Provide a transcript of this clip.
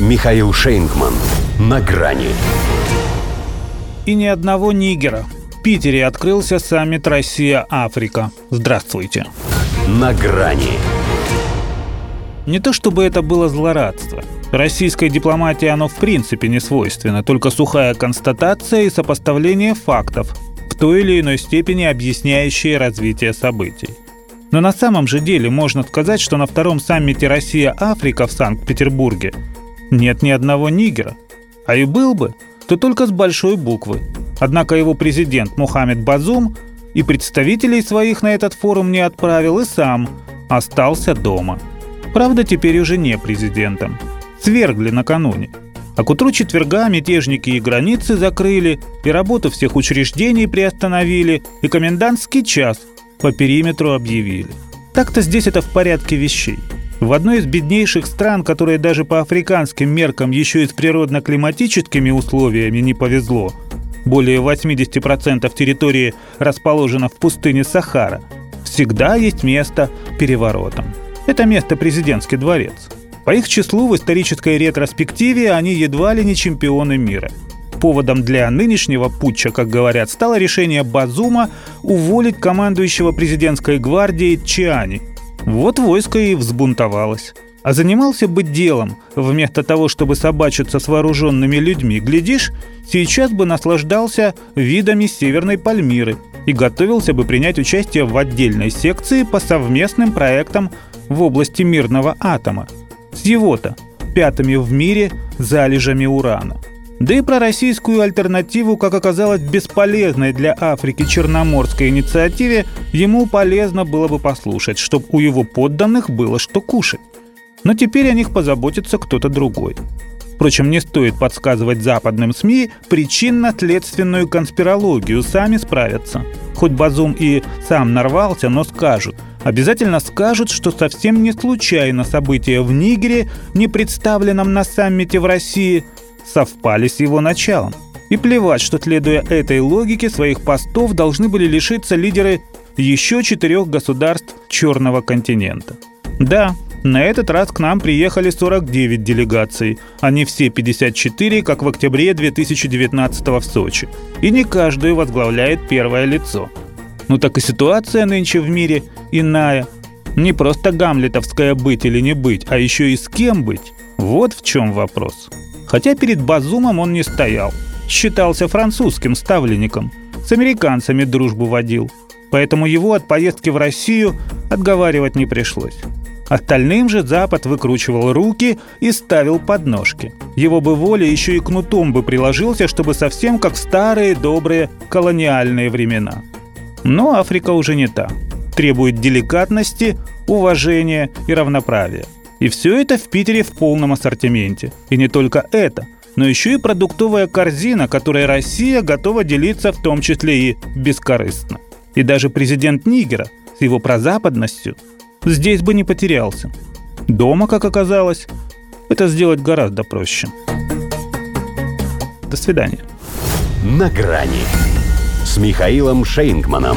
Михаил Шейнгман. На грани. И ни одного нигера. В Питере открылся саммит Россия-Африка. Здравствуйте. На грани. Не то чтобы это было злорадство. Российской дипломатии оно в принципе не свойственно, только сухая констатация и сопоставление фактов, в той или иной степени объясняющие развитие событий. Но на самом же деле можно сказать, что на втором саммите Россия-Африка в Санкт-Петербурге нет ни одного нигера. А и был бы, то только с большой буквы. Однако его президент Мухаммед Базум и представителей своих на этот форум не отправил и сам остался дома. Правда, теперь уже не президентом. Свергли накануне. А к утру четверга мятежники и границы закрыли, и работу всех учреждений приостановили, и комендантский час – по периметру объявили. Так-то здесь это в порядке вещей. В одной из беднейших стран, которая даже по африканским меркам еще и с природно-климатическими условиями не повезло, более 80% территории расположено в пустыне Сахара, всегда есть место переворотом. Это место президентский дворец. По их числу в исторической ретроспективе они едва ли не чемпионы мира – Поводом для нынешнего путча, как говорят, стало решение Базума уволить командующего президентской гвардией Чиани. Вот войско и взбунтовалось. А занимался бы делом, вместо того, чтобы собачиться с вооруженными людьми, глядишь, сейчас бы наслаждался видами Северной Пальмиры и готовился бы принять участие в отдельной секции по совместным проектам в области мирного атома. С его-то пятыми в мире залежами урана – да и про российскую альтернативу, как оказалось, бесполезной для Африки черноморской инициативе, ему полезно было бы послушать, чтобы у его подданных было что кушать. Но теперь о них позаботится кто-то другой. Впрочем, не стоит подсказывать западным СМИ причинно-следственную конспирологию, сами справятся. Хоть Базум и сам нарвался, но скажут. Обязательно скажут, что совсем не случайно события в Нигере, не представленном на саммите в России, совпали с его началом. И плевать, что, следуя этой логике, своих постов должны были лишиться лидеры еще четырех государств Черного континента. Да, на этот раз к нам приехали 49 делегаций, а не все 54, как в октябре 2019 в Сочи. И не каждую возглавляет первое лицо. Ну так и ситуация нынче в мире иная. Не просто гамлетовская быть или не быть, а еще и с кем быть. Вот в чем вопрос. Хотя перед Базумом он не стоял. Считался французским ставленником. С американцами дружбу водил. Поэтому его от поездки в Россию отговаривать не пришлось. Остальным же Запад выкручивал руки и ставил подножки. Его бы воля еще и кнутом бы приложился, чтобы совсем как старые добрые колониальные времена. Но Африка уже не та. Требует деликатности, уважения и равноправия. И все это в Питере в полном ассортименте. И не только это, но еще и продуктовая корзина, которой Россия готова делиться в том числе и бескорыстно. И даже президент Нигера с его прозападностью здесь бы не потерялся. Дома, как оказалось, это сделать гораздо проще. До свидания. На грани с Михаилом Шейнгманом.